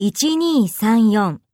1234